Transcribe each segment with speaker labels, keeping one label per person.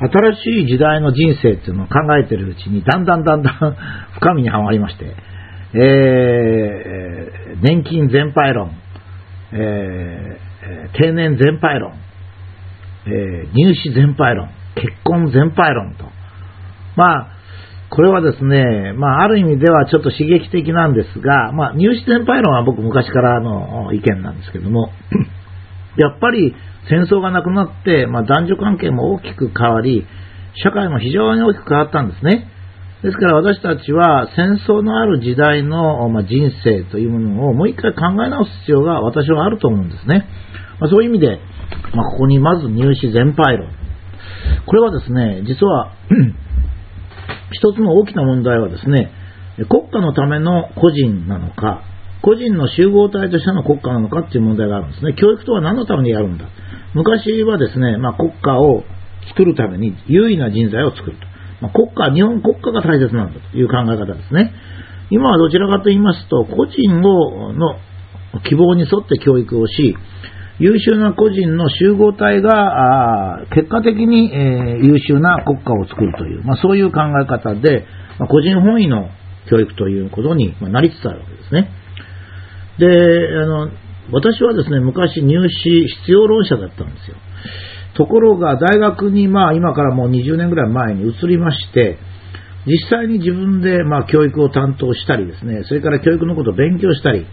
Speaker 1: 新しい時代の人生っていうのを考えてるうちに、だんだんだんだん 深みにはまりまして、えー、年金全廃論、えー、定年全廃論、えー、入試全廃論、結婚全廃論と。まあ、これはですね、まあ、ある意味ではちょっと刺激的なんですが、まあ、入試全廃論は僕昔からの意見なんですけども、やっぱり戦争がなくなって、まあ、男女関係も大きく変わり、社会も非常に大きく変わったんですね。ですから私たちは戦争のある時代の、まあ、人生というものをもう一回考え直す必要が私はあると思うんですね。まあ、そういう意味で、ま、ここにまず入試全廃論。これはですね、実は 一つの大きな問題はですね、国家のための個人なのか、個人の集合体としての国家なのかっていう問題があるんですね。教育とは何のためにやるんだ。昔はですね、まあ、国家を作るために優位な人材を作ると。まあ、国家、日本国家が大切なんだという考え方ですね。今はどちらかと言いますと、個人をの希望に沿って教育をし、優秀な個人の集合体が、結果的に、えー、優秀な国家を作るという、まあ、そういう考え方で、まあ、個人本位の教育ということになりつつあるわけですね。で、あの、私はですね、昔入試必要論者だったんですよ。ところが大学にまあ今からもう20年ぐらい前に移りまして、実際に自分でまあ教育を担当したりですね、それから教育のことを勉強したり、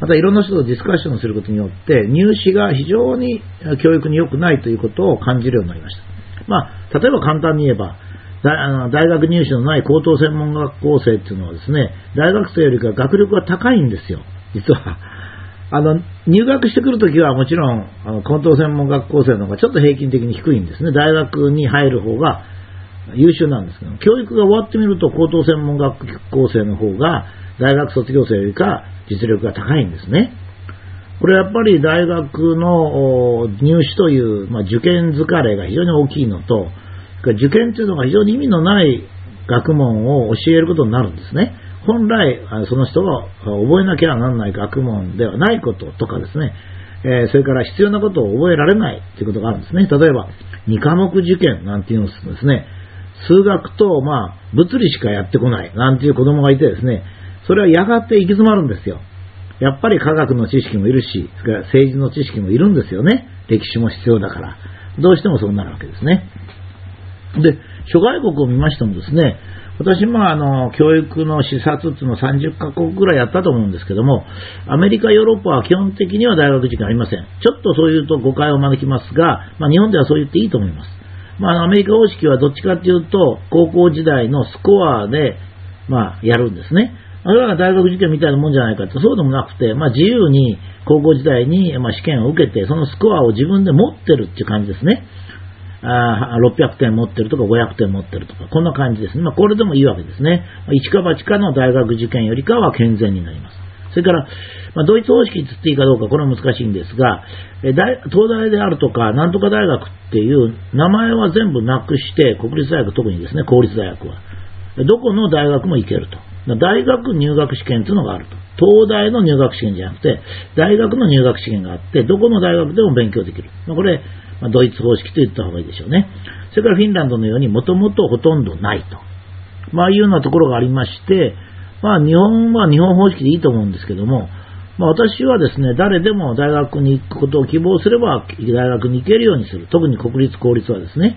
Speaker 1: またいろんな人とディスカッションすることによって、入試が非常に教育に良くないということを感じるようになりました。まあ、例えば簡単に言えば、大学入試のない高等専門学校生っていうのはですね、大学生よりか学力が高いんですよ、実は。あの、入学してくるときはもちろん、あの、高等専門学校生の方がちょっと平均的に低いんですね。大学に入る方が優秀なんですけど、教育が終わってみると高等専門学校生の方が大学卒業生よりか実力が高いんですね。これやっぱり大学の入試という、まあ、受験疲れが非常に大きいのと、受験というのが非常に意味のない学問を教えることになるんですね。本来、その人が覚えなきゃならない学問ではないこととかですね、えそれから必要なことを覚えられないということがあるんですね。例えば、2科目受験なんていうのですね、数学と、まあ、物理しかやってこないなんていう子供がいてですね、それはやがて行き詰まるんですよ。やっぱり科学の知識もいるし、それから政治の知識もいるんですよね。歴史も必要だから。どうしてもそうなるわけですね。で、諸外国を見ましてもですね、私もあの、教育の視察っていうのを30カ国ぐらいやったと思うんですけども、アメリカ、ヨーロッパは基本的には大学時間ありません。ちょっとそういうと誤解を招きますが、まあ、日本ではそう言っていいと思います。まあ、アメリカ方式はどっちかっていうと、高校時代のスコアで、まあ、やるんですね。あれは大学受験みたいなもんじゃないかって、そうでもなくて、まあ、自由に高校時代に、試験を受けて、そのスコアを自分で持ってるっていう感じですね。あ600点持ってるとか500点持ってるとか、こんな感じですね。まあ、これでもいいわけですね。一か八かの大学受験よりかは健全になります。それから、まあ、ドイツ方式って言っていいかどうか、これは難しいんですが、え大東大であるとか、なんとか大学っていう名前は全部なくして、国立大学、特にですね、公立大学は。どこの大学も行けると。大学入学試験というのがあると。東大の入学試験じゃなくて、大学の入学試験があって、どこの大学でも勉強できる。これ、まあ、ドイツ方式と言った方がいいでしょうね。それからフィンランドのようにもともとほとんどないと。まあいうようなところがありまして、まあ日本は日本方式でいいと思うんですけども、まあ私はですね、誰でも大学に行くことを希望すれば大学に行けるようにする。特に国立公立はですね。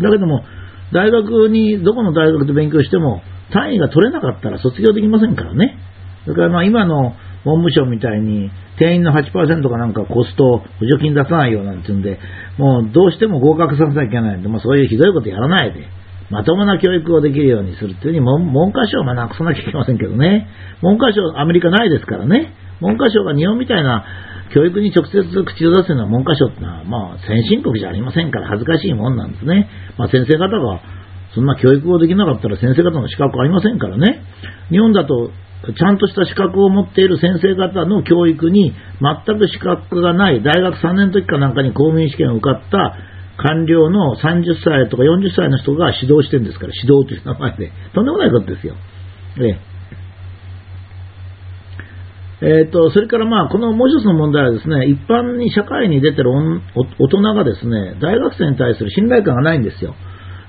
Speaker 1: だけども、大学に、どこの大学で勉強しても単位が取れなかったら卒業できませんからね。それからまあ今の文部省みたいに定員の8%かなんかコスト補助金出さないよなんていうんで、もうどうしても合格させなきゃいけないんで、まあ、そういうひどいことやらないで、まともな教育をできるようにするっていうふうに文科省はなくさなきゃいけませんけどね。文科省、アメリカないですからね。文科省が日本みたいな教育に直接口を出すような文科省ってのは、まあ先進国じゃありませんから恥ずかしいもんなんですね。まあ先生方がそんな教育をできなかったら先生方の資格ありませんからね。日本だとちゃんとした資格を持っている先生方の教育に全く資格がない大学3年の時かなんかに公務員試験を受かった官僚の30歳とか40歳の人が指導してるんですから、指導という名前で。とんでもないことですよ。ええーと、それからまあこのもう一つの問題はですね一般に社会に出てる大人がですね大学生に対する信頼感がないんですよ。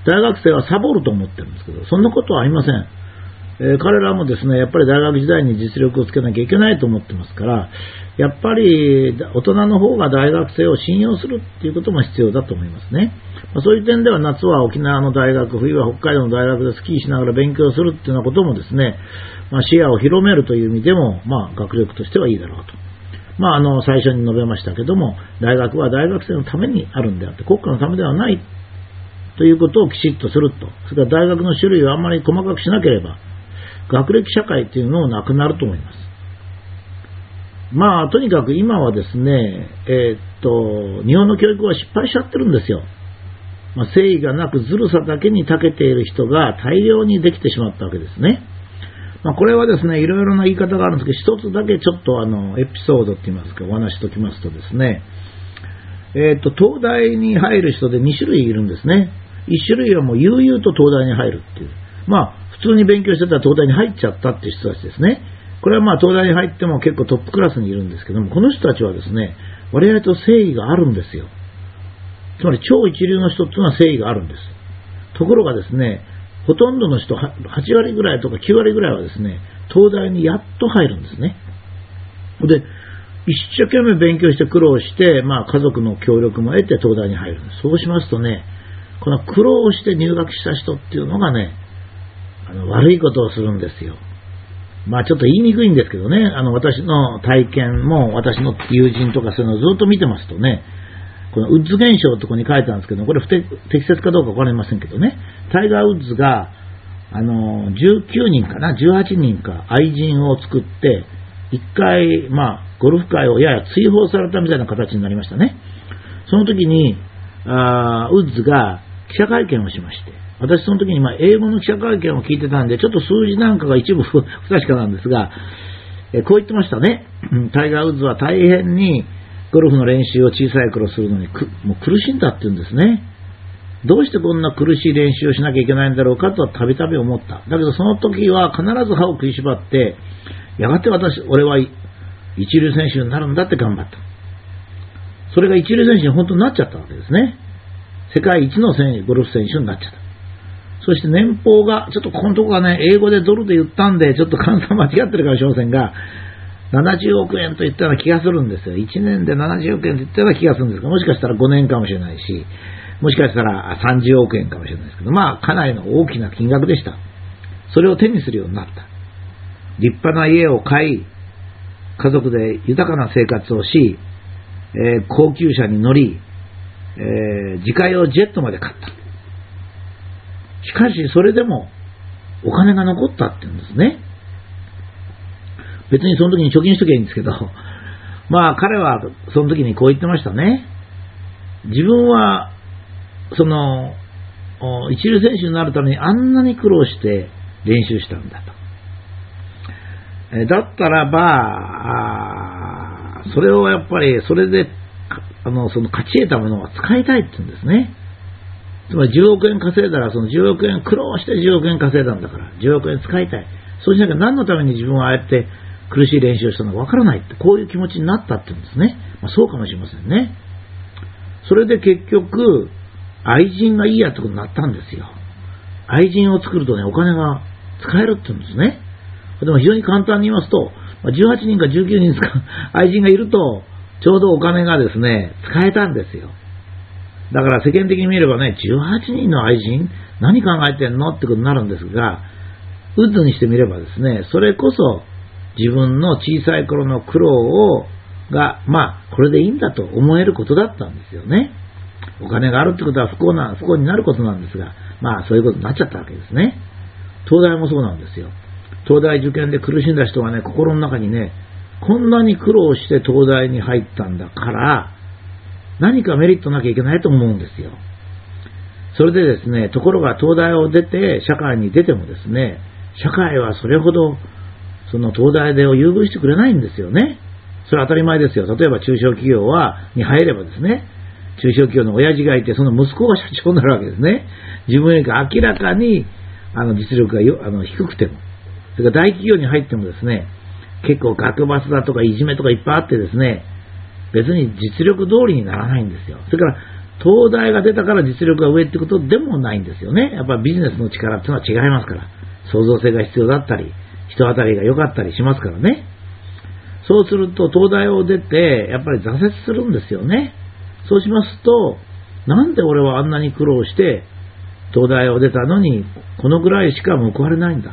Speaker 1: 大学生はサボると思ってるんですけど、そんなことはありません。え、彼らもですね、やっぱり大学時代に実力をつけなきゃいけないと思ってますから、やっぱり大人の方が大学生を信用するっていうことも必要だと思いますね。まあ、そういう点では夏は沖縄の大学、冬は北海道の大学でスキーしながら勉強するっていうようなこともですね、まあ、視野を広めるという意味でも、まあ、学力としてはいいだろうと。まあ、あの、最初に述べましたけども、大学は大学生のためにあるんであって、国家のためではないということをきちっとすると。それから大学の種類をあんまり細かくしなければ、学歴社会というのもなくなると思います。まあ、とにかく今はですね、えー、っと、日本の教育は失敗しちゃってるんですよ。まあ、誠意がなくずるさだけに長けている人が大量にできてしまったわけですね。まあ、これはですね、いろいろな言い方があるんですけど、一つだけちょっとあの、エピソードって言いますか、お話しときますとですね、えっ、と、東大に入る人で2種類いるんですね。1種類はもう悠々と東大に入るっていう。まあ、普通に勉強してたら東大に入っちゃったっていう人たちですね。これはまあ東大に入っても結構トップクラスにいるんですけども、この人たちはですね、割合と誠意があるんですよ。つまり超一流の人っていうのは誠意があるんです。ところがですね、ほとんどの人、8割ぐらいとか9割ぐらいはですね、東大にやっと入るんですね。で、一生懸命勉強して苦労して、まあ家族の協力も得て東大に入るんです。そうしますとね、この苦労して入学した人っていうのがね、あの悪いことをするんですよ。まあちょっと言いにくいんですけどね、あの私の体験も私の友人とかそういうのをずっと見てますとね、このウッズ現象のとこに書いてあるんですけど、これ不適切かどうかわかりませんけどね、タイガー・ウッズが、あの、19人かな、18人か愛人を作って、一回、まあ、ゴルフ界をやや追放されたみたいな形になりましたね。その時に、あウッズが記者会見をしまして、私その時にま英語の記者会見を聞いてたんで、ちょっと数字なんかが一部 不確かなんですが、えこう言ってましたね。タイガー・ウッズは大変にゴルフの練習を小さい頃するのにもう苦しんだって言うんですね。どうしてこんな苦しい練習をしなきゃいけないんだろうかとはたびたび思った。だけどその時は必ず歯を食いしばって、やがて私、俺は一流選手になるんだって頑張った。それが一流選手に本当になっちゃったわけですね。世界一の選手、ゴルフ選手になっちゃった。そして年俸が、ちょっとここのとこがね、英語でドルで言ったんで、ちょっと換算間違ってるかもしれませんが、70億円と言ったような気がするんですよ。1年で70億円と言ったような気がするんですが、もしかしたら5年かもしれないし、もしかしたら30億円かもしれないですけど、まあ、かなりの大きな金額でした。それを手にするようになった。立派な家を買い、家族で豊かな生活をし、えー、高級車に乗り、えー、自家用ジェットまで買った。しかし、それでも、お金が残ったって言うんですね。別にその時に貯金しときゃいいんですけど、まあ彼はその時にこう言ってましたね。自分は、その、一流選手になるためにあんなに苦労して練習したんだと。だったらば、それをやっぱり、それで、あの、その勝ち得たものは使いたいって言うんですね。つまり10億円稼いだら、その10億円苦労して10億円稼いだんだから、10億円使いたい。そうしなきゃ何のために自分はああやって苦しい練習をしたのかわからないって、こういう気持ちになったって言うんですね。まあ、そうかもしれませんね。それで結局、愛人がいいやってことになったんですよ。愛人を作るとね、お金が使えるって言うんですね。でも非常に簡単に言いますと、18人か19人ですか愛人がいると、ちょうどお金がですね、使えたんですよ。だから世間的に見ればね、18人の愛人何考えてんのってことになるんですが、ウッズにしてみればですね、それこそ自分の小さい頃の苦労を、が、まあ、これでいいんだと思えることだったんですよね。お金があるってことは不幸な、不幸になることなんですが、まあ、そういうことになっちゃったわけですね。東大もそうなんですよ。東大受験で苦しんだ人はね、心の中にね、こんなに苦労して東大に入ったんだから、何かメリットなきゃいけないと思うんですよ。それでですね、ところが東大を出て、社会に出てもですね、社会はそれほど、その東大でを優遇してくれないんですよね。それは当たり前ですよ。例えば中小企業は、に入ればですね、中小企業の親父がいて、その息子が社長になるわけですね。自分より明らかに、あの、実力がよあの低くても。それから大企業に入ってもですね、結構学罰だとかいじめとかいっぱいあってですね、別に実力通りにならないんですよ。それから、東大が出たから実力が上ってことでもないんですよね。やっぱビジネスの力っていうのは違いますから。創造性が必要だったり、人当たりが良かったりしますからね。そうすると、東大を出て、やっぱり挫折するんですよね。そうしますと、なんで俺はあんなに苦労して、東大を出たのに、このぐらいしか報われないんだ。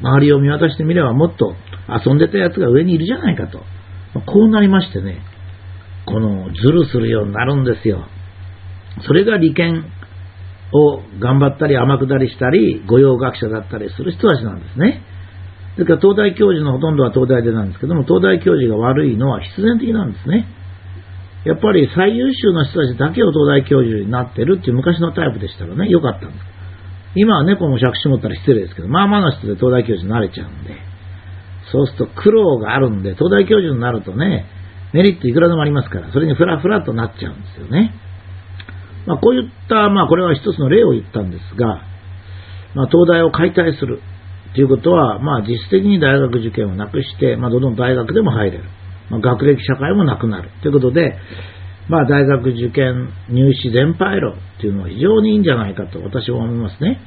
Speaker 1: 周りを見渡してみればもっと遊んでたやつが上にいるじゃないかと。こうなりましてね、このズルするようになるんですよ。それが利権を頑張ったり天下りしたり、御用学者だったりする人たちなんですね。ですから東大教授のほとんどは東大でなんですけども、東大教授が悪いのは必然的なんですね。やっぱり最優秀な人たちだけを東大教授になってるっていう昔のタイプでしたらね、良かったんです。今は猫も借子持ったら失礼ですけど、まあまあの人で東大教授になれちゃうんで、そうすると苦労があるんで、東大教授になるとね、メリットいくらでもありますから、それにフラフラとなっちゃうんですよね。まあ、こういった、まあ、これは一つの例を言ったんですが、まあ、東大を解体するということは、まあ、実質的に大学受験をなくして、まあ、どの大学でも入れる。まあ、学歴社会もなくなる。ということで、まあ、大学受験入試全廃論というのは非常にいいんじゃないかと私は思いますね。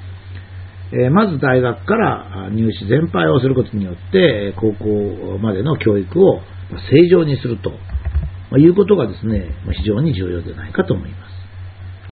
Speaker 1: え、まず大学から入試全廃をすることによって、高校までの教育を正常にするということがですね、非常に重要ではないかと思います。